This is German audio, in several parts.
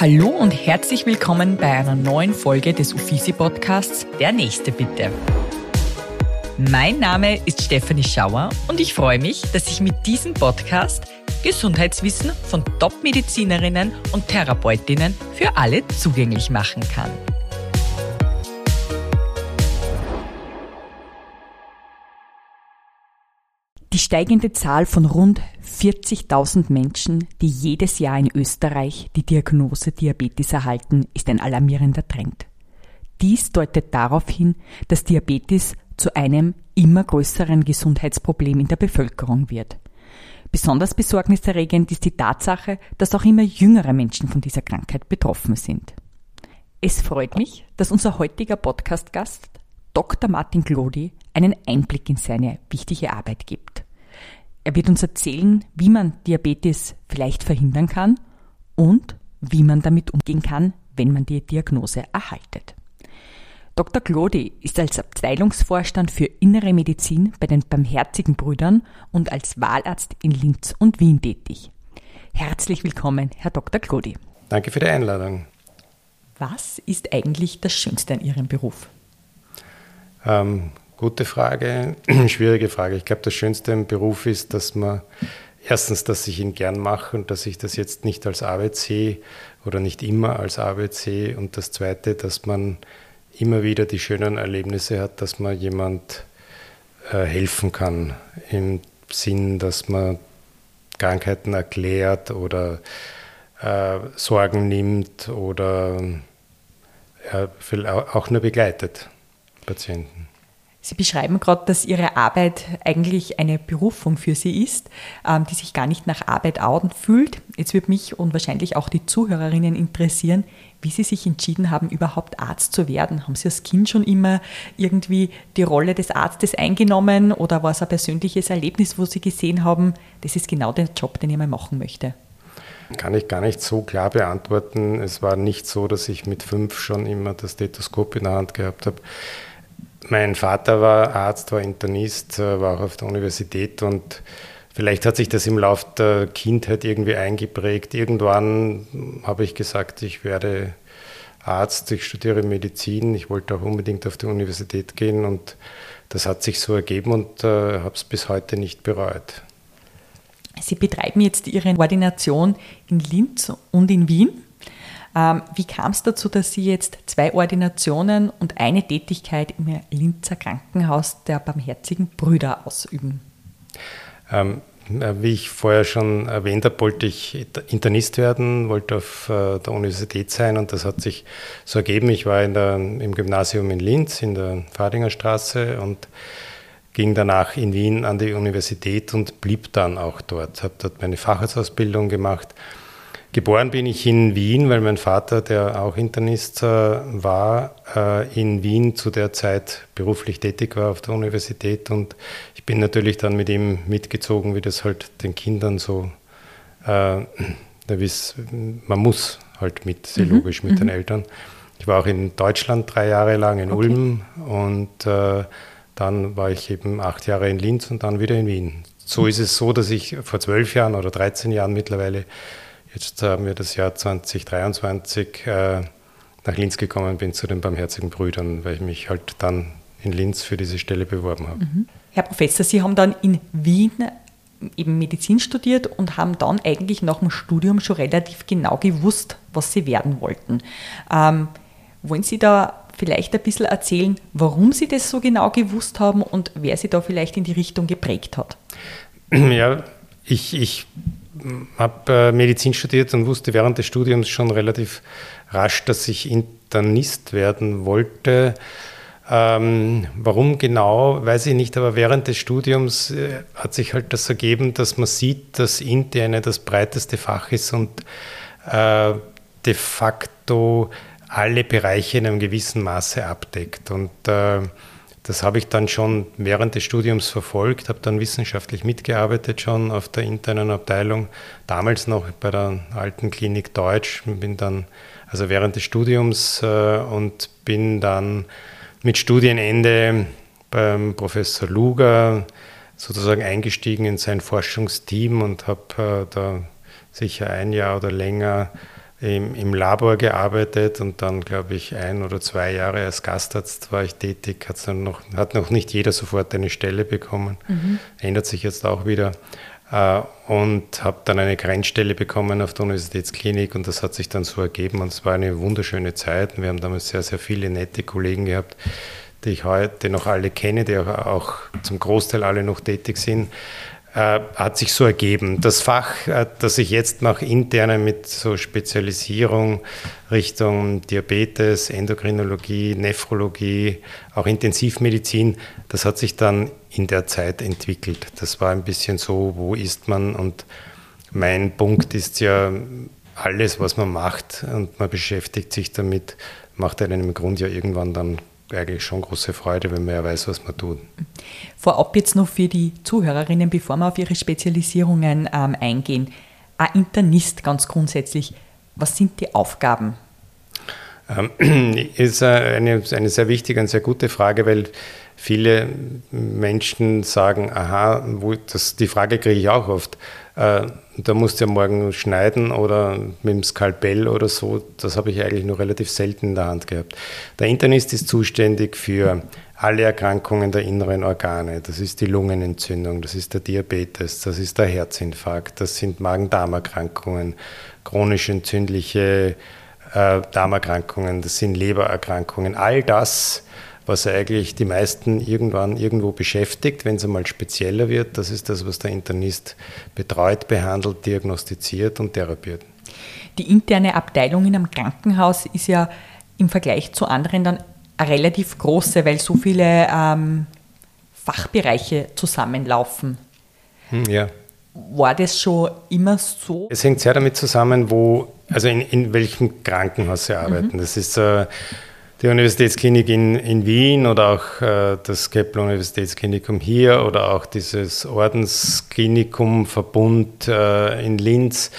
Hallo und herzlich willkommen bei einer neuen Folge des Uffizi Podcasts Der Nächste bitte. Mein Name ist Stefanie Schauer und ich freue mich, dass ich mit diesem Podcast Gesundheitswissen von Top-Medizinerinnen und Therapeutinnen für alle zugänglich machen kann. Die steigende Zahl von rund 40.000 Menschen, die jedes Jahr in Österreich die Diagnose Diabetes erhalten, ist ein alarmierender Trend. Dies deutet darauf hin, dass Diabetes zu einem immer größeren Gesundheitsproblem in der Bevölkerung wird. Besonders besorgniserregend ist die Tatsache, dass auch immer jüngere Menschen von dieser Krankheit betroffen sind. Es freut mich, dass unser heutiger Podcast-Gast Dr. Martin Glodi einen Einblick in seine wichtige Arbeit gibt. Er wird uns erzählen, wie man Diabetes vielleicht verhindern kann und wie man damit umgehen kann, wenn man die Diagnose erhaltet. Dr. Glodi ist als Abteilungsvorstand für Innere Medizin bei den Barmherzigen Brüdern und als Wahlarzt in Linz und Wien tätig. Herzlich willkommen, Herr Dr. Glodi. Danke für die Einladung. Was ist eigentlich das Schönste an Ihrem Beruf? Ähm, Gute Frage, schwierige Frage. Ich glaube, das Schönste im Beruf ist, dass man erstens, dass ich ihn gern mache und dass ich das jetzt nicht als Arbeit sehe oder nicht immer als Arbeit sehe. Und das Zweite, dass man immer wieder die schönen Erlebnisse hat, dass man jemand äh, helfen kann im Sinn, dass man Krankheiten erklärt oder äh, Sorgen nimmt oder äh, auch nur begleitet Patienten. Sie beschreiben gerade, dass Ihre Arbeit eigentlich eine Berufung für Sie ist, ähm, die sich gar nicht nach Arbeit fühlt. Jetzt würde mich und wahrscheinlich auch die Zuhörerinnen interessieren, wie Sie sich entschieden haben, überhaupt Arzt zu werden. Haben Sie als Kind schon immer irgendwie die Rolle des Arztes eingenommen oder war es ein persönliches Erlebnis, wo Sie gesehen haben, das ist genau der Job, den ich mal machen möchte? Kann ich gar nicht so klar beantworten. Es war nicht so, dass ich mit fünf schon immer das Stethoskop in der Hand gehabt habe. Mein Vater war Arzt, war Internist, äh, war auch auf der Universität und vielleicht hat sich das im Laufe der Kindheit irgendwie eingeprägt. Irgendwann habe ich gesagt, ich werde Arzt, ich studiere Medizin, ich wollte auch unbedingt auf die Universität gehen und das hat sich so ergeben und äh, habe es bis heute nicht bereut. Sie betreiben jetzt Ihre Ordination in Linz und in Wien. Ähm, wie kam es dazu, dass Sie jetzt zwei Ordinationen und eine Tätigkeit im Linzer Krankenhaus der Barmherzigen Brüder ausüben? Ähm, äh, wie ich vorher schon erwähnt habe, wollte ich Internist werden, wollte auf äh, der Universität sein und das hat sich so ergeben. Ich war der, im Gymnasium in Linz in der Fadinger Straße und ging danach in Wien an die Universität und blieb dann auch dort. Habe dort meine Facharztausbildung gemacht Geboren bin ich in Wien, weil mein Vater, der auch Internist äh, war, äh, in Wien zu der Zeit beruflich tätig war auf der Universität und ich bin natürlich dann mit ihm mitgezogen, wie das halt den Kindern so, äh, man muss halt mit, sehr mhm. logisch mit mhm. den Eltern. Ich war auch in Deutschland drei Jahre lang, in okay. Ulm und äh, dann war ich eben acht Jahre in Linz und dann wieder in Wien. So ist es so, dass ich vor zwölf Jahren oder 13 Jahren mittlerweile Jetzt haben wir das Jahr 2023 äh, nach Linz gekommen bin zu den Barmherzigen Brüdern, weil ich mich halt dann in Linz für diese Stelle beworben habe. Mhm. Herr Professor, Sie haben dann in Wien eben Medizin studiert und haben dann eigentlich nach dem Studium schon relativ genau gewusst, was Sie werden wollten. Ähm, wollen Sie da vielleicht ein bisschen erzählen, warum Sie das so genau gewusst haben und wer Sie da vielleicht in die Richtung geprägt hat? Ja, ich, ich habe äh, Medizin studiert und wusste während des Studiums schon relativ rasch, dass ich Internist werden wollte. Ähm, warum genau, weiß ich nicht, aber während des Studiums äh, hat sich halt das ergeben, dass man sieht, dass Interne das breiteste Fach ist und äh, de facto alle Bereiche in einem gewissen Maße abdeckt. Und äh, das habe ich dann schon während des Studiums verfolgt, habe dann wissenschaftlich mitgearbeitet schon auf der internen Abteilung, damals noch bei der alten Klinik Deutsch, bin dann also während des Studiums äh, und bin dann mit Studienende beim Professor Luger sozusagen eingestiegen in sein Forschungsteam und habe äh, da sicher ein Jahr oder länger im, im Labor gearbeitet und dann, glaube ich, ein oder zwei Jahre als Gastarzt war ich tätig. Hat's dann noch, hat noch nicht jeder sofort eine Stelle bekommen. Mhm. Ändert sich jetzt auch wieder. Äh, und habe dann eine Grenzstelle bekommen auf der Universitätsklinik und das hat sich dann so ergeben und es war eine wunderschöne Zeit. Und wir haben damals sehr, sehr viele nette Kollegen gehabt, die ich heute noch alle kenne, die auch, auch zum Großteil alle noch tätig sind. Äh, hat sich so ergeben. Das Fach, äh, das ich jetzt mache, interne mit so Spezialisierung Richtung Diabetes, Endokrinologie, Nephrologie, auch Intensivmedizin, das hat sich dann in der Zeit entwickelt. Das war ein bisschen so, wo ist man? Und mein Punkt ist ja, alles, was man macht und man beschäftigt sich damit, macht einem im Grunde ja irgendwann dann eigentlich schon große Freude, wenn man ja weiß, was man tut. Vorab jetzt noch für die Zuhörerinnen, bevor wir auf ihre Spezialisierungen ähm, eingehen. Ein Internist ganz grundsätzlich, was sind die Aufgaben? Ähm, ist eine, eine sehr wichtige und sehr gute Frage, weil viele Menschen sagen, aha, wo, das, die Frage kriege ich auch oft, äh, da musst du ja morgen schneiden oder mit dem Skalpell oder so. Das habe ich eigentlich nur relativ selten in der Hand gehabt. Der Internist ist zuständig für alle Erkrankungen der inneren Organe. Das ist die Lungenentzündung, das ist der Diabetes, das ist der Herzinfarkt, das sind Magen-Darm-Erkrankungen, chronisch entzündliche äh, Darmerkrankungen, das sind Lebererkrankungen. All das was eigentlich die meisten irgendwann irgendwo beschäftigt, wenn es einmal spezieller wird. Das ist das, was der Internist betreut, behandelt, diagnostiziert und therapiert. Die interne Abteilung in einem Krankenhaus ist ja im Vergleich zu anderen dann eine relativ große, weil so viele ähm, Fachbereiche zusammenlaufen. Hm, ja. War das schon immer so? Es hängt sehr damit zusammen, wo, also in, in welchem Krankenhaus Sie arbeiten. Mhm. Das ist äh, die Universitätsklinik in, in Wien oder auch äh, das Kepler Universitätsklinikum hier oder auch dieses Ordensklinikum Verbund äh, in Linz.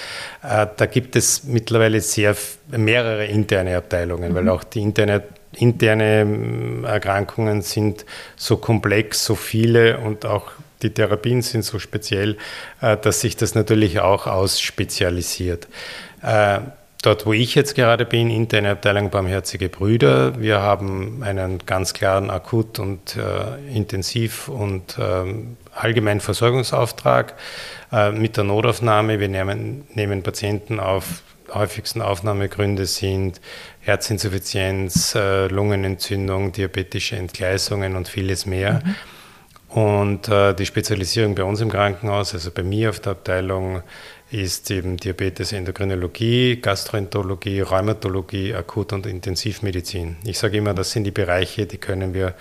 Äh, da gibt es mittlerweile sehr mehrere interne Abteilungen, mhm. weil auch die interne interne Erkrankungen sind so komplex, so viele und auch die Therapien sind so speziell, äh, dass sich das natürlich auch ausspezialisiert. Dort, wo ich jetzt gerade bin, interne Abteilung Barmherzige Brüder, wir haben einen ganz klaren Akut- und äh, Intensiv- und äh, allgemeinen Versorgungsauftrag äh, mit der Notaufnahme. Wir nehmen, nehmen Patienten auf. Häufigsten Aufnahmegründe sind Herzinsuffizienz, äh, Lungenentzündung, diabetische Entgleisungen und vieles mehr. Mhm. Und äh, die Spezialisierung bei uns im Krankenhaus, also bei mir auf der Abteilung, ist eben Diabetes, Endokrinologie, Gastroenterologie, Rheumatologie, Akut- und Intensivmedizin. Ich sage immer, das sind die Bereiche, die können wir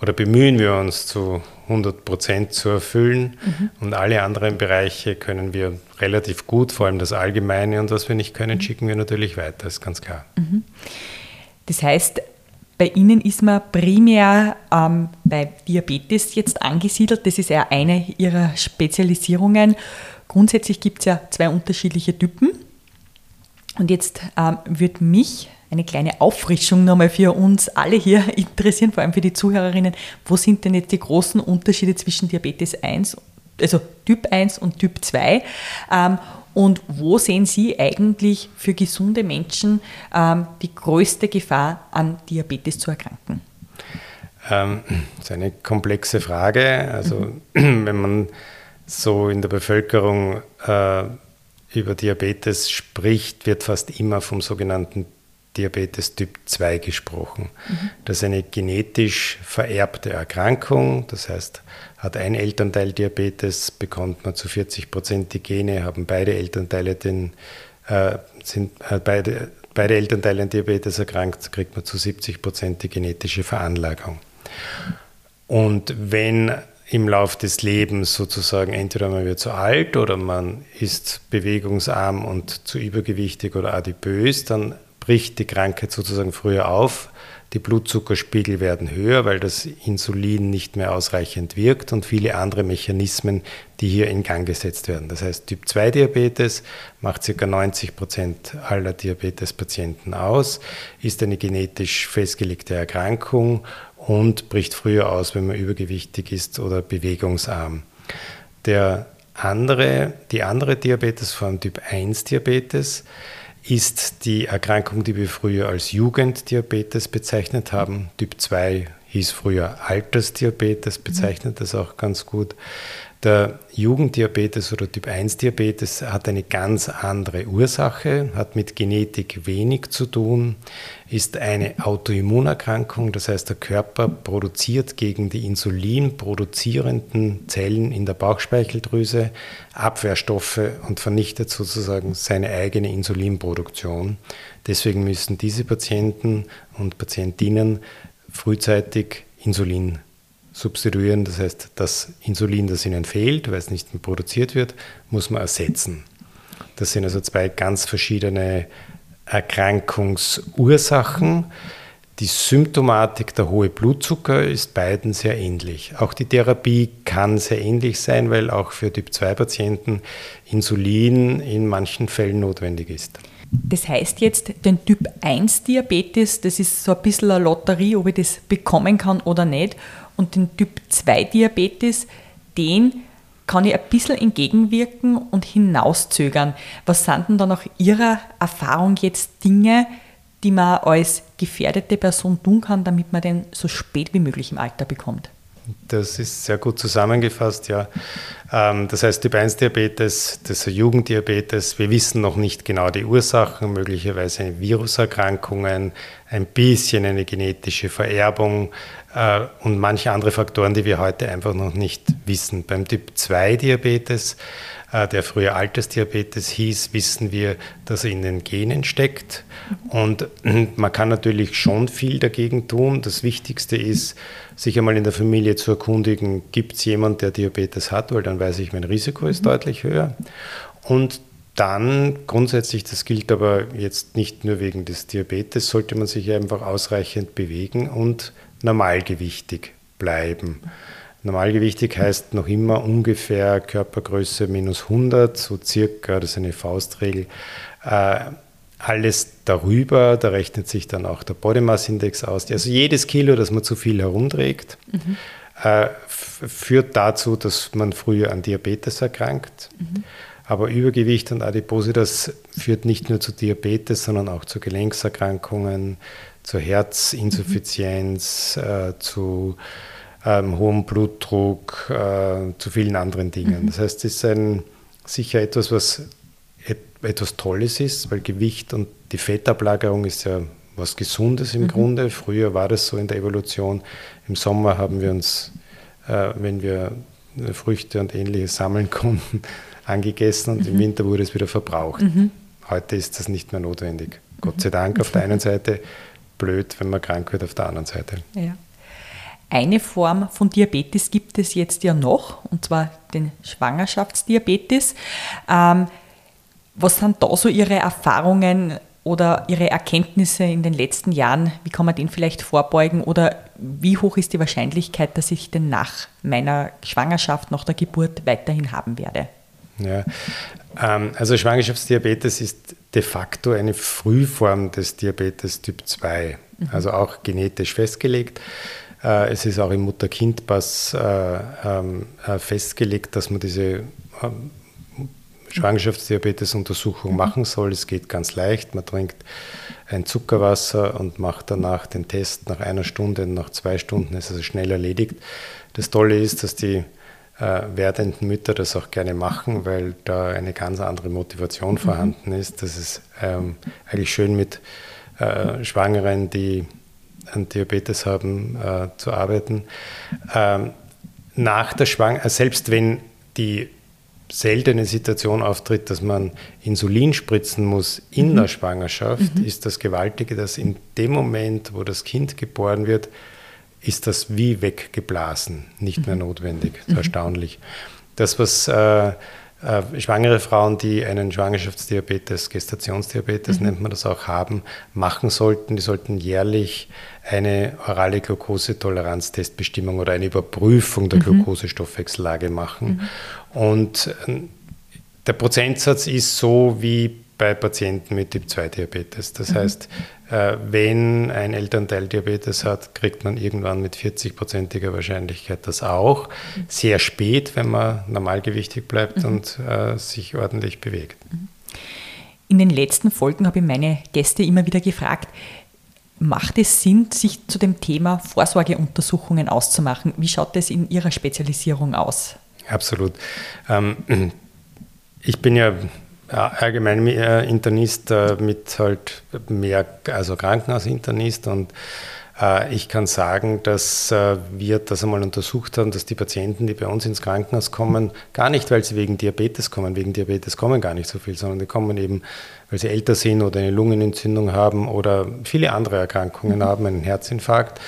oder bemühen wir uns zu 100 Prozent zu erfüllen. Mhm. Und alle anderen Bereiche können wir relativ gut, vor allem das Allgemeine. Und was wir nicht können, mhm. schicken wir natürlich weiter, ist ganz klar. Mhm. Das heißt, bei Ihnen ist man primär ähm, bei Diabetes jetzt angesiedelt. Das ist ja eine Ihrer Spezialisierungen. Grundsätzlich gibt es ja zwei unterschiedliche Typen. Und jetzt ähm, würde mich eine kleine Auffrischung nochmal für uns alle hier interessieren, vor allem für die Zuhörerinnen. Wo sind denn jetzt die großen Unterschiede zwischen Diabetes 1, also Typ 1 und Typ 2? Ähm, und wo sehen Sie eigentlich für gesunde Menschen ähm, die größte Gefahr, an Diabetes zu erkranken? Ähm, das ist eine komplexe Frage. Also, mhm. wenn man so in der Bevölkerung äh, über Diabetes spricht, wird fast immer vom sogenannten Diabetes Typ 2 gesprochen. Mhm. Das ist eine genetisch vererbte Erkrankung, das heißt, hat ein Elternteil Diabetes, bekommt man zu 40 Prozent die Gene, haben beide Elternteile den, äh, sind äh, beide, beide Elternteile an Diabetes erkrankt, kriegt man zu 70 Prozent die genetische Veranlagung. Und wenn im Lauf des Lebens sozusagen entweder man wird zu alt oder man ist bewegungsarm und zu übergewichtig oder adipös, dann bricht die Krankheit sozusagen früher auf. Die Blutzuckerspiegel werden höher, weil das Insulin nicht mehr ausreichend wirkt und viele andere Mechanismen, die hier in Gang gesetzt werden. Das heißt, Typ 2 Diabetes macht ca. 90 Prozent aller Diabetespatienten aus, ist eine genetisch festgelegte Erkrankung und bricht früher aus, wenn man übergewichtig ist oder bewegungsarm. Der andere, die andere Diabetesform, Typ 1 Diabetes, ist die Erkrankung, die wir früher als Jugenddiabetes bezeichnet haben. Typ 2 hieß früher Altersdiabetes, bezeichnet das auch ganz gut. Der Jugenddiabetes oder Typ 1 Diabetes hat eine ganz andere Ursache, hat mit Genetik wenig zu tun, ist eine Autoimmunerkrankung, das heißt der Körper produziert gegen die Insulin produzierenden Zellen in der Bauchspeicheldrüse Abwehrstoffe und vernichtet sozusagen seine eigene Insulinproduktion. Deswegen müssen diese Patienten und Patientinnen frühzeitig Insulin substituieren. Das heißt, das Insulin, das ihnen fehlt, weil es nicht mehr produziert wird, muss man ersetzen. Das sind also zwei ganz verschiedene Erkrankungsursachen. Die Symptomatik, der hohe Blutzucker, ist beiden sehr ähnlich. Auch die Therapie kann sehr ähnlich sein, weil auch für Typ-2-Patienten Insulin in manchen Fällen notwendig ist. Das heißt jetzt, den Typ 1 Diabetes, das ist so ein bisschen eine Lotterie, ob ich das bekommen kann oder nicht und den Typ 2 Diabetes, den kann ich ein bisschen entgegenwirken und hinauszögern. Was sind denn da nach Ihrer Erfahrung jetzt Dinge, die man als gefährdete Person tun kann, damit man den so spät wie möglich im Alter bekommt? Das ist sehr gut zusammengefasst, ja. Ähm, das heißt, Typ 1 Diabetes, das ist Jugenddiabetes. Wir wissen noch nicht genau die Ursachen, möglicherweise Viruserkrankungen, ein bisschen eine genetische Vererbung äh, und manche andere Faktoren, die wir heute einfach noch nicht wissen. Beim Typ 2 Diabetes, äh, der früher Altersdiabetes hieß, wissen wir, dass er in den Genen steckt. Und man kann natürlich schon viel dagegen tun. Das Wichtigste ist, sich einmal in der Familie zu erkundigen, gibt es jemanden, der Diabetes hat, weil dann weiß ich, mein Risiko ist mhm. deutlich höher. Und dann grundsätzlich, das gilt aber jetzt nicht nur wegen des Diabetes, sollte man sich einfach ausreichend bewegen und normalgewichtig bleiben. Normalgewichtig heißt noch immer ungefähr Körpergröße minus 100, so circa, das ist eine Faustregel. Äh, alles darüber, da rechnet sich dann auch der Body Mass Index aus. Also jedes Kilo, das man zu viel herumträgt, mhm. äh, führt dazu, dass man früher an Diabetes erkrankt. Mhm. Aber Übergewicht und Adipositas führt nicht nur zu Diabetes, sondern auch zu Gelenkserkrankungen, zur Herzinsuffizienz, mhm. äh, zu ähm, hohem Blutdruck, äh, zu vielen anderen Dingen. Mhm. Das heißt, es ist ein, sicher etwas, was etwas Tolles ist, weil Gewicht und die Fettablagerung ist ja was Gesundes im mhm. Grunde. Früher war das so in der Evolution. Im Sommer haben wir uns, äh, wenn wir Früchte und ähnliches sammeln konnten, angegessen und mhm. im Winter wurde es wieder verbraucht. Mhm. Heute ist das nicht mehr notwendig. Gott sei Dank auf der einen Seite, blöd, wenn man krank wird auf der anderen Seite. Ja. Eine Form von Diabetes gibt es jetzt ja noch, und zwar den Schwangerschaftsdiabetes. Ähm, was sind da so Ihre Erfahrungen oder Ihre Erkenntnisse in den letzten Jahren? Wie kann man den vielleicht vorbeugen oder wie hoch ist die Wahrscheinlichkeit, dass ich den nach meiner Schwangerschaft, nach der Geburt weiterhin haben werde? Ja, ähm, also Schwangerschaftsdiabetes ist de facto eine Frühform des Diabetes Typ 2, mhm. also auch genetisch festgelegt. Äh, es ist auch im Mutter-Kind-Pass äh, ähm, äh, festgelegt, dass man diese ähm, Schwangerschaftsdiabetes-Untersuchung mhm. machen soll. Es geht ganz leicht. Man trinkt ein Zuckerwasser und macht danach den Test nach einer Stunde, nach zwei Stunden ist es also schnell erledigt. Das Tolle ist, dass die äh, werdenden Mütter das auch gerne machen, weil da eine ganz andere Motivation mhm. vorhanden ist. Das ist ähm, eigentlich schön mit äh, Schwangeren, die an Diabetes haben, äh, zu arbeiten. Ähm, nach der Schwangerschaft, selbst wenn die seltene Situation auftritt, dass man Insulin spritzen muss in mhm. der Schwangerschaft, mhm. ist das Gewaltige, dass in dem Moment, wo das Kind geboren wird, ist das wie weggeblasen, nicht mhm. mehr notwendig. Mhm. Erstaunlich. Das, was äh, äh, schwangere Frauen, die einen Schwangerschaftsdiabetes, Gestationsdiabetes mhm. nennt man das auch, haben, machen sollten, die sollten jährlich eine orale Glukosetoleranztestbestimmung oder eine Überprüfung der mhm. Glukosestoffwechsellage machen. Mhm. Und äh, der Prozentsatz ist so wie bei Patienten mit Typ-2-Diabetes. Das mhm. heißt, äh, wenn ein Elternteil Diabetes hat, kriegt man irgendwann mit 40-prozentiger Wahrscheinlichkeit das auch. Mhm. Sehr spät, wenn man normalgewichtig bleibt mhm. und äh, sich ordentlich bewegt. Mhm. In den letzten Folgen habe ich meine Gäste immer wieder gefragt, macht es Sinn, sich zu dem Thema Vorsorgeuntersuchungen auszumachen? Wie schaut es in Ihrer Spezialisierung aus? Absolut. Ähm, ich bin ja allgemein Internist äh, mit halt mehr, also Krankenhausinternist und äh, ich kann sagen, dass äh, wir das einmal untersucht haben, dass die Patienten, die bei uns ins Krankenhaus kommen, gar nicht, weil sie wegen Diabetes kommen, wegen Diabetes kommen gar nicht so viel, sondern die kommen eben, weil sie älter sind oder eine Lungenentzündung haben oder viele andere Erkrankungen mhm. haben, einen Herzinfarkt,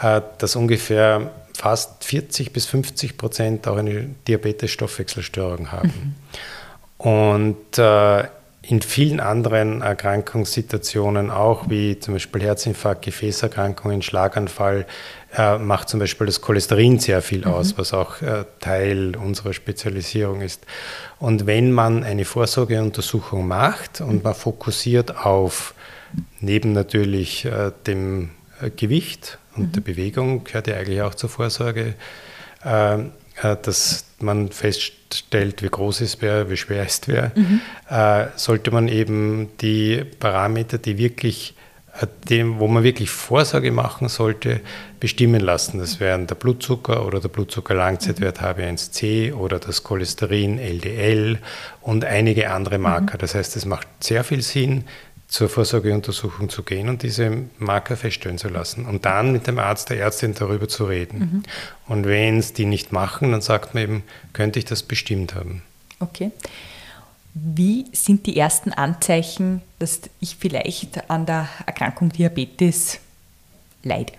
äh, dass ungefähr fast 40 bis 50 Prozent auch eine Diabetes-Stoffwechselstörung haben. Mhm. Und in vielen anderen Erkrankungssituationen auch, wie zum Beispiel Herzinfarkt, Gefäßerkrankungen, Schlaganfall, äh, macht zum Beispiel das Cholesterin sehr viel mhm. aus, was auch äh, Teil unserer Spezialisierung ist. Und wenn man eine Vorsorgeuntersuchung macht und man fokussiert auf, neben natürlich äh, dem äh, Gewicht und mhm. der Bewegung, gehört ja eigentlich auch zur Vorsorge, äh, äh, dass man feststellt, wie groß ist wer, wie schwer ist wer, mhm. äh, sollte man eben die Parameter, die wirklich äh, dem, wo man wirklich Vorsorge machen sollte, bestimmen lassen. Das wären der Blutzucker oder der Blutzuckerlangzeitwert HB1C oder das Cholesterin LDL und einige andere Marker. Mhm. Das heißt, es macht sehr viel Sinn, zur Vorsorgeuntersuchung zu gehen und diese Marker feststellen zu lassen und dann mit dem Arzt, der Ärztin darüber zu reden. Mhm. Und wenn es die nicht machen, dann sagt man eben, könnte ich das bestimmt haben. Okay. Wie sind die ersten Anzeichen, dass ich vielleicht an der Erkrankung Diabetes leide?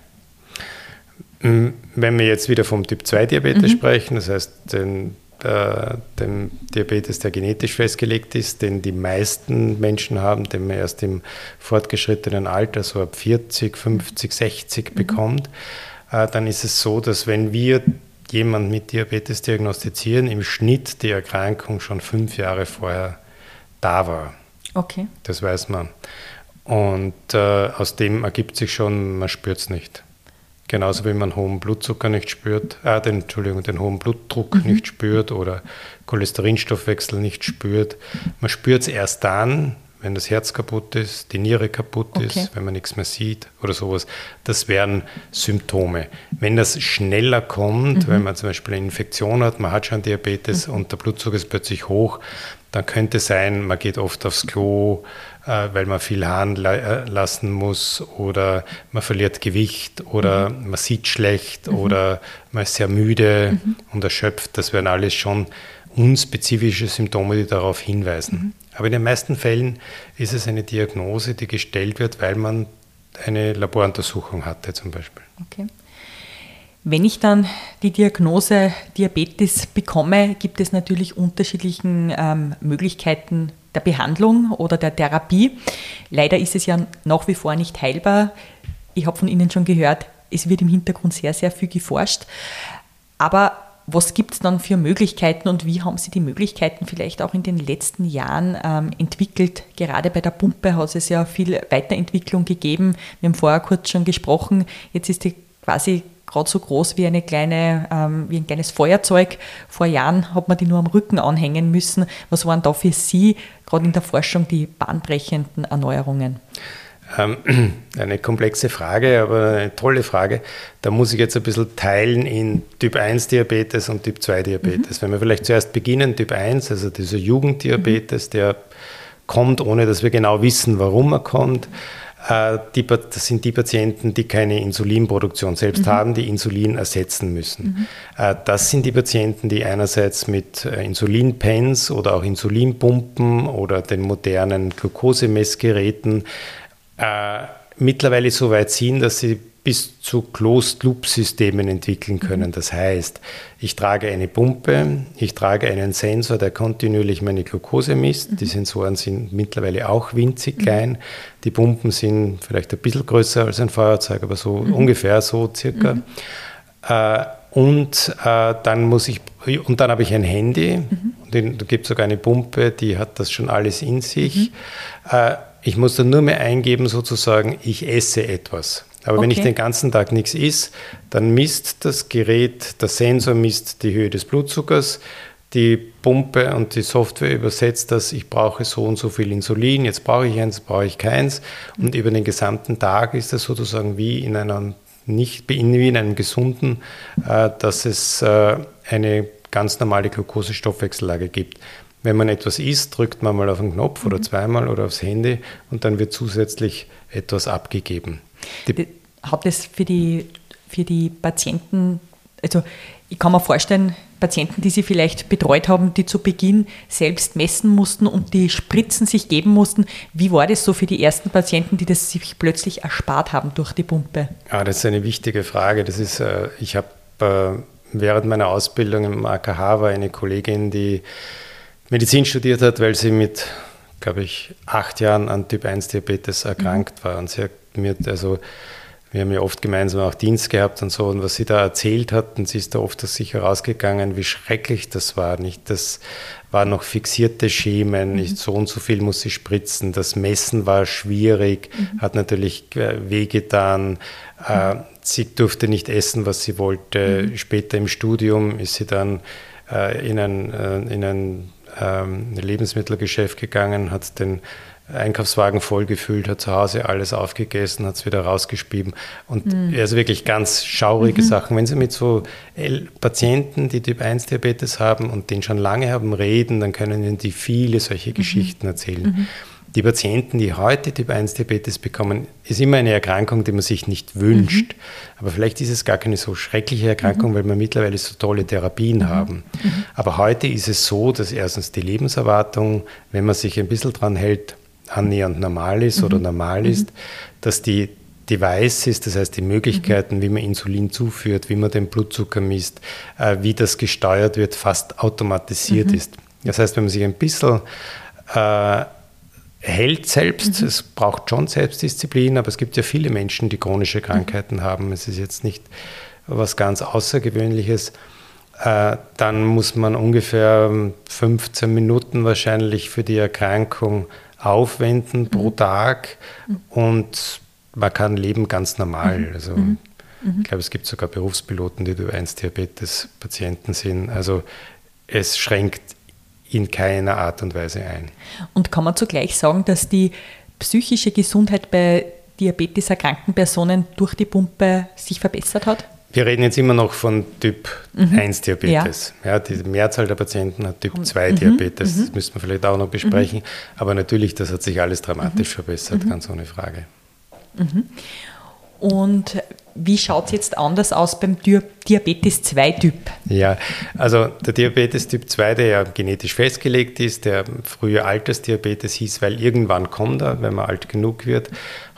Wenn wir jetzt wieder vom Typ 2 Diabetes mhm. sprechen, das heißt den äh, dem Diabetes, der genetisch festgelegt ist, den die meisten Menschen haben, den man erst im fortgeschrittenen Alter, so ab 40, 50, 60 mhm. bekommt, äh, dann ist es so, dass wenn wir jemanden mit Diabetes diagnostizieren, im Schnitt die Erkrankung schon fünf Jahre vorher da war. Okay. Das weiß man. Und äh, aus dem ergibt sich schon, man spürt es nicht. Genauso wie man hohen Blutzucker nicht spürt, äh, den, Entschuldigung, den hohen Blutdruck mhm. nicht spürt oder Cholesterinstoffwechsel nicht spürt. Man spürt es erst dann, wenn das Herz kaputt ist, die Niere kaputt okay. ist, wenn man nichts mehr sieht oder sowas. Das wären Symptome. Wenn das schneller kommt, mhm. wenn man zum Beispiel eine Infektion hat, man hat schon Diabetes mhm. und der Blutzucker ist plötzlich hoch, dann könnte es sein, man geht oft aufs Klo, weil man viel Haaren äh, lassen muss oder man verliert Gewicht oder mhm. man sieht schlecht mhm. oder man ist sehr müde mhm. und erschöpft. Das wären alles schon unspezifische Symptome, die darauf hinweisen. Mhm. Aber in den meisten Fällen ist es eine Diagnose, die gestellt wird, weil man eine Laboruntersuchung hatte zum Beispiel. Okay. Wenn ich dann die Diagnose Diabetes bekomme, gibt es natürlich unterschiedliche ähm, Möglichkeiten der Behandlung oder der Therapie. Leider ist es ja nach wie vor nicht heilbar. Ich habe von Ihnen schon gehört, es wird im Hintergrund sehr, sehr viel geforscht. Aber was gibt es dann für Möglichkeiten und wie haben Sie die Möglichkeiten vielleicht auch in den letzten Jahren ähm, entwickelt? Gerade bei der Pumpe hat es ja viel Weiterentwicklung gegeben. Wir haben vorher kurz schon gesprochen. Jetzt ist die quasi gerade so groß wie, eine kleine, ähm, wie ein kleines Feuerzeug. Vor Jahren hat man die nur am Rücken anhängen müssen. Was waren da für Sie gerade in der Forschung die bahnbrechenden Erneuerungen? Ähm, eine komplexe Frage, aber eine tolle Frage. Da muss ich jetzt ein bisschen teilen in Typ 1 Diabetes und Typ 2 Diabetes. Mhm. Wenn wir vielleicht zuerst beginnen, Typ 1, also dieser Jugenddiabetes, mhm. der kommt, ohne dass wir genau wissen, warum er kommt. Äh, die, das sind die Patienten, die keine Insulinproduktion selbst mhm. haben, die Insulin ersetzen müssen. Mhm. Äh, das sind die Patienten, die einerseits mit äh, Insulinpens oder auch Insulinpumpen oder den modernen Glukosemessgeräten mittlerweile so weit sind, dass sie bis zu Closed-Loop-Systemen entwickeln können. Mhm. Das heißt, ich trage eine Pumpe, ich trage einen Sensor, der kontinuierlich meine Glucose misst. Mhm. Die Sensoren sind mittlerweile auch winzig mhm. klein. Die Pumpen sind vielleicht ein bisschen größer als ein Feuerzeug, aber so mhm. ungefähr so circa. Äh, und äh, dann muss ich, und dann habe ich ein Handy, und da gibt sogar eine Pumpe, die hat das schon alles in sich. Äh, ich muss dann nur mehr eingeben, sozusagen, ich esse etwas. Aber okay. wenn ich den ganzen Tag nichts isst, dann misst das Gerät, der Sensor misst die Höhe des Blutzuckers, die Pumpe und die Software übersetzt das, ich brauche so und so viel Insulin, jetzt brauche ich eins, brauche ich keins. Und über den gesamten Tag ist das sozusagen wie in einem nicht wie in einem gesunden, äh, dass es äh, eine ganz normale Glukosestoffwechsellage gibt. Wenn man etwas isst, drückt man mal auf den Knopf oder mhm. zweimal oder aufs Handy und dann wird zusätzlich etwas abgegeben. Die Hat es für die, für die Patienten, also ich kann mir vorstellen, Patienten, die Sie vielleicht betreut haben, die zu Beginn selbst messen mussten und die Spritzen sich geben mussten. Wie war das so für die ersten Patienten, die das sich plötzlich erspart haben durch die Pumpe? Ja, das ist eine wichtige Frage. Das ist, äh, ich habe äh, während meiner Ausbildung im AKH war eine Kollegin, die Medizin studiert hat, weil sie mit, glaube ich, acht Jahren an Typ 1 Diabetes erkrankt mhm. war. Und sie hat mir also wir haben ja oft gemeinsam auch Dienst gehabt und so. Und was sie da erzählt hat, und sie ist da oft aus sich herausgegangen, wie schrecklich das war. Nicht, das waren noch fixierte Schemen, nicht so und so viel muss sie spritzen. Das Messen war schwierig, mhm. hat natürlich äh, wehgetan. Mhm. sie durfte nicht essen, was sie wollte. Mhm. Später im Studium ist sie dann äh, in ein, in ein ähm, Lebensmittelgeschäft gegangen, hat den Einkaufswagen vollgefüllt, hat zu Hause alles aufgegessen, hat es wieder rausgespieben. Und mhm. also wirklich ganz schaurige mhm. Sachen. Wenn Sie mit so Patienten, die Typ 1 Diabetes haben und den schon lange haben, reden, dann können Ihnen die viele solche mhm. Geschichten erzählen. Mhm. Die Patienten, die heute Typ 1 Diabetes bekommen, ist immer eine Erkrankung, die man sich nicht wünscht. Mhm. Aber vielleicht ist es gar keine so schreckliche Erkrankung, mhm. weil wir mittlerweile so tolle Therapien mhm. haben. Mhm. Aber heute ist es so, dass erstens die Lebenserwartung, wenn man sich ein bisschen dran hält, annähernd normal ist mhm. oder normal mhm. ist, dass die Devices, das heißt die Möglichkeiten, mhm. wie man Insulin zuführt, wie man den Blutzucker misst, äh, wie das gesteuert wird, fast automatisiert mhm. ist. Das heißt, wenn man sich ein bisschen äh, hält selbst, mhm. es braucht schon Selbstdisziplin, aber es gibt ja viele Menschen, die chronische Krankheiten mhm. haben. Es ist jetzt nicht was ganz Außergewöhnliches. Äh, dann muss man ungefähr 15 Minuten wahrscheinlich für die Erkrankung aufwenden mhm. pro Tag mhm. und man kann leben ganz normal. Mhm. Also mhm. Mhm. ich glaube, es gibt sogar Berufspiloten, die Typ 1 Diabetes-Patienten sind. Also es schränkt in keiner Art und Weise ein. Und kann man zugleich sagen, dass die psychische Gesundheit bei diabeteserkrankten Personen durch die Pumpe sich verbessert hat? Wir reden jetzt immer noch von Typ mhm. 1 Diabetes. Ja. ja. die Mehrzahl der Patienten hat Typ 2 mhm. Diabetes. Das mhm. müssen wir vielleicht auch noch besprechen. Mhm. Aber natürlich, das hat sich alles dramatisch mhm. verbessert, mhm. ganz ohne Frage. Und wie schaut es jetzt anders aus beim Diabetes 2-Typ? Ja, also der Diabetes Typ 2, der ja genetisch festgelegt ist, der früher Altersdiabetes hieß, weil irgendwann kommt er, wenn man alt genug wird.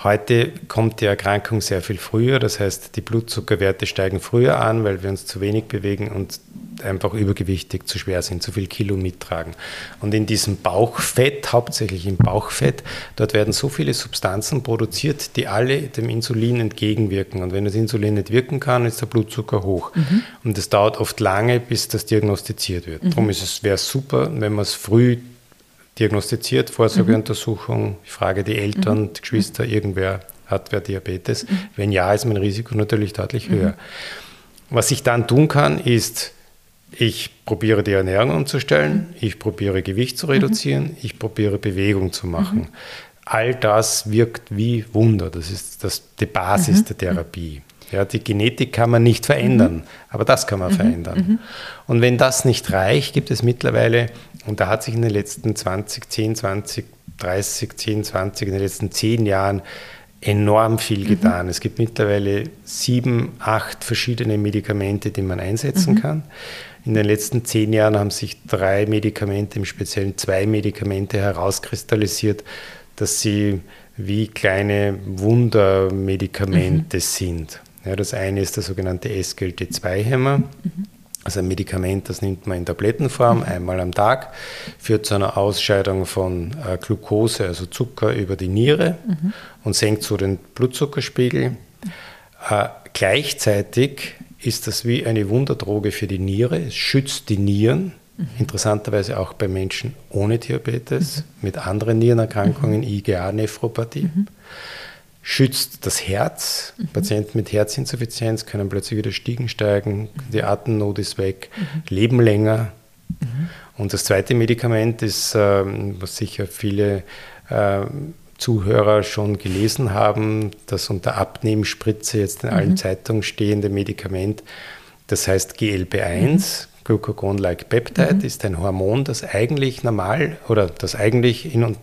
Heute kommt die Erkrankung sehr viel früher, das heißt, die Blutzuckerwerte steigen früher an, weil wir uns zu wenig bewegen und einfach übergewichtig, zu schwer sind, zu viel Kilo mittragen. Und in diesem Bauchfett, hauptsächlich im Bauchfett, dort werden so viele Substanzen produziert, die alle dem Insulin entgegenwirken. Und wenn das Insulin nicht wirken kann, ist der Blutzucker hoch. Mhm. Und es dauert oft lange, bis das diagnostiziert wird. Mhm. Darum ist es, wäre es super, wenn man es früh diagnostiziert, Vorsorgeuntersuchung, mhm. ich frage die Eltern, mhm. die Geschwister, irgendwer hat wer Diabetes. Mhm. Wenn ja, ist mein Risiko natürlich deutlich mhm. höher. Was ich dann tun kann, ist, ich probiere die Ernährung umzustellen, ich probiere Gewicht zu reduzieren, ich probiere Bewegung zu machen. All das wirkt wie Wunder. Das ist das, die Basis der Therapie. Ja, die Genetik kann man nicht verändern, mhm. aber das kann man mhm. verändern. Mhm. Und wenn das nicht reicht, gibt es mittlerweile, und da hat sich in den letzten 20, 10, 20, 30, 10, 20, in den letzten 10 Jahren enorm viel getan. Es gibt mittlerweile sieben, acht verschiedene Medikamente, die man einsetzen mhm. kann. In den letzten zehn Jahren haben sich drei Medikamente, im Speziellen zwei Medikamente herauskristallisiert, dass sie wie kleine Wundermedikamente mhm. sind. Ja, das eine ist der sogenannte SGLT2-Hämmer. Mhm. Also ein Medikament, das nimmt man in Tablettenform mhm. einmal am Tag, führt zu einer Ausscheidung von äh, Glucose, also Zucker, über die Niere mhm. und senkt so den Blutzuckerspiegel. Äh, gleichzeitig ist das wie eine Wunderdroge für die Niere. Es schützt die Nieren, mhm. interessanterweise auch bei Menschen ohne Diabetes, mhm. mit anderen Nierenerkrankungen, mhm. Mhm schützt das Herz. Mhm. Patienten mit Herzinsuffizienz können plötzlich wieder Stiegen steigen, die Atemnot ist weg, mhm. leben länger. Mhm. Und das zweite Medikament ist, ähm, was sicher viele äh, Zuhörer schon gelesen haben, das unter Abnehmspritze jetzt in allen mhm. Zeitungen stehende Medikament, das heißt GLP1, mhm. Glucagon-like Peptide, mhm. ist ein Hormon, das eigentlich normal oder das eigentlich in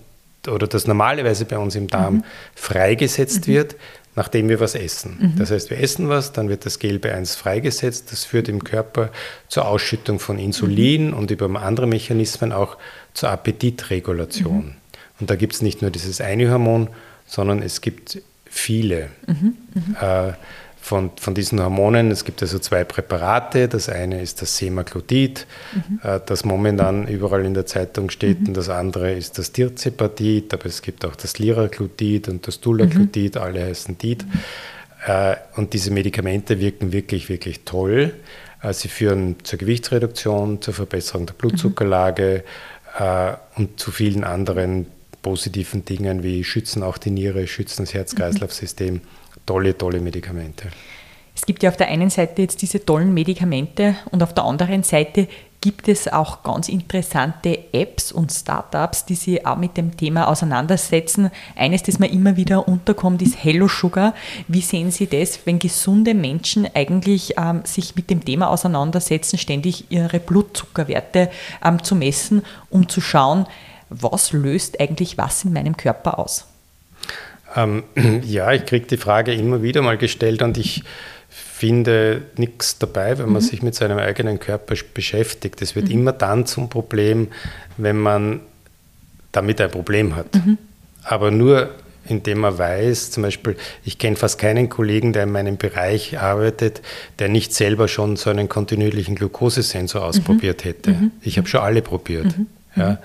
oder das normalerweise bei uns im Darm mhm. freigesetzt mhm. wird, nachdem wir was essen. Mhm. Das heißt, wir essen was, dann wird das GLP1 freigesetzt, das führt im Körper zur Ausschüttung von Insulin und über andere Mechanismen auch zur Appetitregulation. Und da gibt es nicht nur dieses eine Hormon, sondern es gibt viele mhm, äh, von, von diesen Hormonen. Es gibt also zwei Präparate. Das eine ist das Semaglutid, mhm. äh, das momentan überall in der Zeitung steht. Mhm. Und das andere ist das Tirzepatid. Aber es gibt auch das Liraglutid und das Dulaglutid. Mhm. Alle heißen DID. Äh, und diese Medikamente wirken wirklich, wirklich toll. Äh, sie führen zur Gewichtsreduktion, zur Verbesserung der Blutzuckerlage äh, und zu vielen anderen positiven Dingen wie schützen auch die Niere, schützen das Herz-Kreislauf-System. Tolle, tolle Medikamente. Es gibt ja auf der einen Seite jetzt diese tollen Medikamente und auf der anderen Seite gibt es auch ganz interessante Apps und Startups, die sich auch mit dem Thema auseinandersetzen. Eines, das mir immer wieder unterkommt, ist Hello Sugar. Wie sehen Sie das, wenn gesunde Menschen eigentlich ähm, sich mit dem Thema auseinandersetzen, ständig ihre Blutzuckerwerte ähm, zu messen, um zu schauen, was löst eigentlich was in meinem Körper aus? Ähm, ja, ich kriege die Frage immer wieder mal gestellt und ich finde nichts dabei, wenn man mhm. sich mit seinem eigenen Körper beschäftigt. Es wird mhm. immer dann zum Problem, wenn man damit ein Problem hat. Mhm. Aber nur indem man weiß, zum Beispiel, ich kenne fast keinen Kollegen, der in meinem Bereich arbeitet, der nicht selber schon so einen kontinuierlichen Glukosesensor mhm. ausprobiert hätte. Mhm. Ich habe schon alle probiert. Ja. Mhm.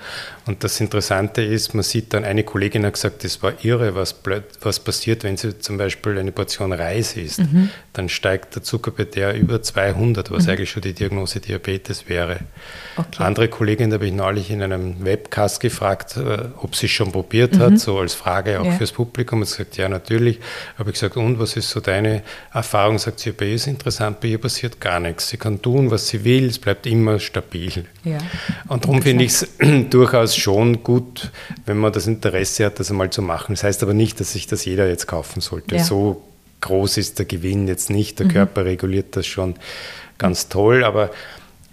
Und das Interessante ist, man sieht dann, eine Kollegin hat gesagt, das war irre, was, was passiert, wenn sie zum Beispiel eine Portion Reis isst. Mhm. Dann steigt der Zucker bei der über 200, was mhm. eigentlich schon die Diagnose Diabetes wäre. Okay. Andere Kollegin habe ich neulich in einem Webcast gefragt, äh, ob sie es schon probiert mhm. hat, so als Frage auch ja. fürs Publikum. Und sie sagt, ja, natürlich. Habe ich gesagt, und was ist so deine Erfahrung? Sagt sie, bei ihr ist interessant, bei ihr passiert gar nichts. Sie kann tun, was sie will, es bleibt immer stabil. Ja. Und darum finde ich es durchaus schon gut, wenn man das Interesse hat, das einmal zu machen. Das heißt aber nicht, dass sich das jeder jetzt kaufen sollte. Ja. So groß ist der Gewinn jetzt nicht. Der mhm. Körper reguliert das schon ganz toll, aber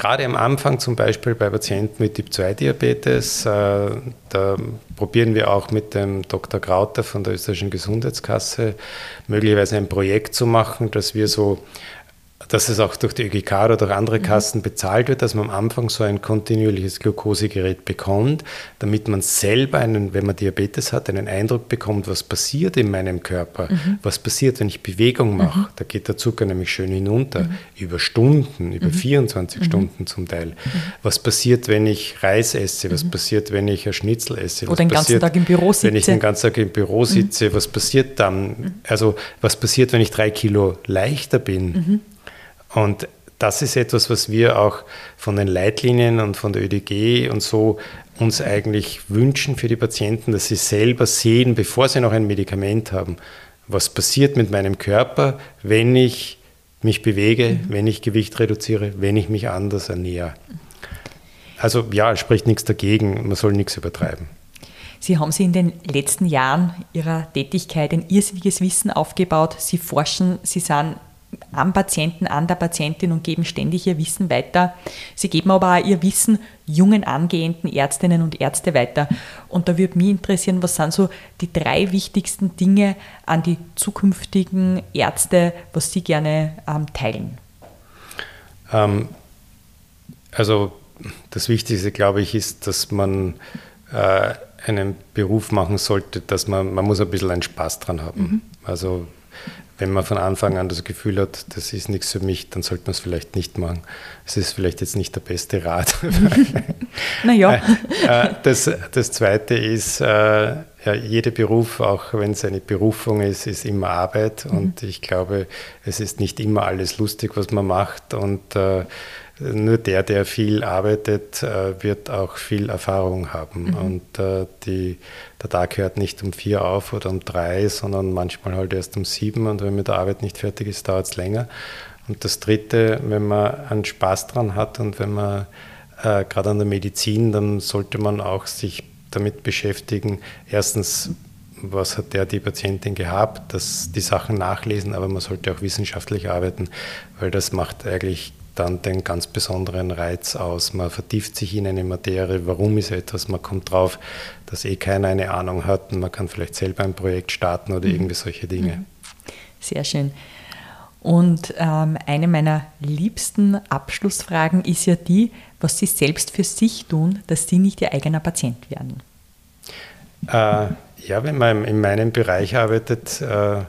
Gerade am Anfang zum Beispiel bei Patienten mit Typ-2-Diabetes, äh, da probieren wir auch mit dem Dr. Krauter von der Österreichischen Gesundheitskasse möglicherweise ein Projekt zu machen, dass wir so dass es auch durch die ÖGK oder durch andere mhm. Kassen bezahlt wird, dass man am Anfang so ein kontinuierliches Glukosegerät bekommt, damit man selber, einen, wenn man Diabetes hat, einen Eindruck bekommt, was passiert in meinem Körper, mhm. was passiert, wenn ich Bewegung mache. Mhm. Da geht der Zucker nämlich schön hinunter, mhm. über Stunden, über 24 mhm. Stunden zum Teil. Mhm. Was passiert, wenn ich Reis esse, was passiert, wenn ich ein Schnitzel esse, was oder den ganzen Tag im Büro sitze. Wenn ich den ganzen Tag im Büro sitze, was passiert dann? Also was passiert, wenn ich drei Kilo leichter bin? Und das ist etwas, was wir auch von den Leitlinien und von der ÖDG und so uns eigentlich wünschen für die Patienten, dass sie selber sehen, bevor sie noch ein Medikament haben, was passiert mit meinem Körper, wenn ich mich bewege, mhm. wenn ich Gewicht reduziere, wenn ich mich anders ernähre. Also ja, es spricht nichts dagegen, man soll nichts übertreiben. Sie haben sich in den letzten Jahren Ihrer Tätigkeit ein irrsinniges Wissen aufgebaut. Sie forschen, Sie sind am Patienten, an der Patientin und geben ständig ihr Wissen weiter. Sie geben aber auch ihr Wissen jungen angehenden Ärztinnen und Ärzte weiter. Und da würde mich interessieren, was sind so die drei wichtigsten Dinge an die zukünftigen Ärzte, was Sie gerne ähm, teilen? Ähm, also das Wichtigste, glaube ich, ist, dass man äh, einen Beruf machen sollte, dass man, man muss ein bisschen einen Spaß dran haben. Mhm. Also wenn man von Anfang an das Gefühl hat, das ist nichts für mich, dann sollte man es vielleicht nicht machen. Es ist vielleicht jetzt nicht der beste Rat. naja. Äh, äh, das, das Zweite ist, äh, ja, jeder Beruf, auch wenn es eine Berufung ist, ist immer Arbeit. Mhm. Und ich glaube, es ist nicht immer alles lustig, was man macht. Und äh, nur der, der viel arbeitet, äh, wird auch viel Erfahrung haben. Mhm. Und äh, die, der Tag hört nicht um vier auf oder um drei, sondern manchmal halt erst um sieben. Und wenn man mit der Arbeit nicht fertig ist, dauert es länger. Und das Dritte, wenn man einen Spaß dran hat und wenn man äh, gerade an der Medizin, dann sollte man auch sich damit beschäftigen. Erstens, was hat der die Patientin gehabt, dass die Sachen nachlesen, aber man sollte auch wissenschaftlich arbeiten, weil das macht eigentlich dann den ganz besonderen Reiz aus. Man vertieft sich in eine Materie, warum ist etwas, man kommt drauf, dass eh keiner eine Ahnung hat und man kann vielleicht selber ein Projekt starten oder mhm. irgendwie solche Dinge. Mhm. Sehr schön. Und ähm, eine meiner liebsten Abschlussfragen ist ja die, was Sie selbst für sich tun, dass Sie nicht Ihr eigener Patient werden. Äh, ja, wenn man in meinem Bereich arbeitet, äh,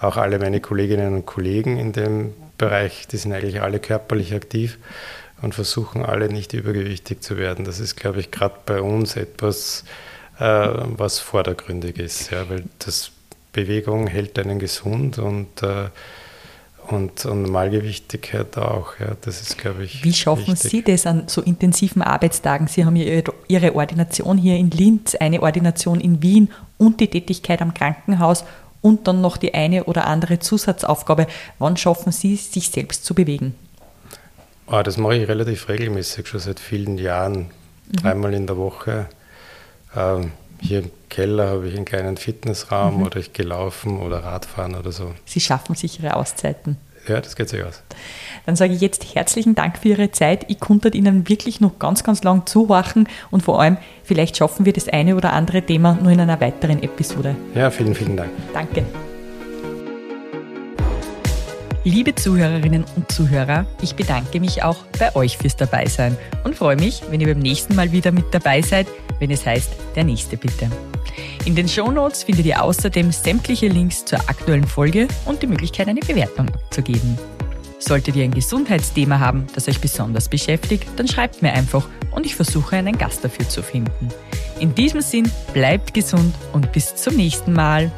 auch alle meine Kolleginnen und Kollegen in dem Bereich, die sind eigentlich alle körperlich aktiv und versuchen alle nicht übergewichtig zu werden. Das ist, glaube ich, gerade bei uns etwas, äh, was vordergründig ist, ja, weil das Bewegung hält einen gesund und äh, und, und Malgewichtigkeit auch. Ja, das ist, glaube ich. Wie schaffen wichtig. Sie das an so intensiven Arbeitstagen? Sie haben ja Ihre Ordination hier in Linz, eine Ordination in Wien und die Tätigkeit am Krankenhaus und dann noch die eine oder andere Zusatzaufgabe. Wann schaffen Sie, sich selbst zu bewegen? Oh, das mache ich relativ regelmäßig, schon seit vielen Jahren, mhm. dreimal in der Woche. Ähm, hier im Keller habe ich einen kleinen Fitnessraum mhm. oder ich gelaufen oder Radfahren oder so. Sie schaffen sich Ihre Auszeiten. Ja, das geht sich aus. Dann sage ich jetzt herzlichen Dank für Ihre Zeit. Ich konnte Ihnen wirklich noch ganz, ganz lang zuwachen und vor allem, vielleicht schaffen wir das eine oder andere Thema nur in einer weiteren Episode. Ja, vielen, vielen Dank. Danke. Liebe Zuhörerinnen und Zuhörer, ich bedanke mich auch bei euch fürs Dabeisein und freue mich, wenn ihr beim nächsten Mal wieder mit dabei seid, wenn es heißt, der nächste bitte. In den Shownotes findet ihr außerdem sämtliche Links zur aktuellen Folge und die Möglichkeit, eine Bewertung abzugeben. Solltet ihr ein Gesundheitsthema haben, das euch besonders beschäftigt, dann schreibt mir einfach und ich versuche einen Gast dafür zu finden. In diesem Sinn, bleibt gesund und bis zum nächsten Mal.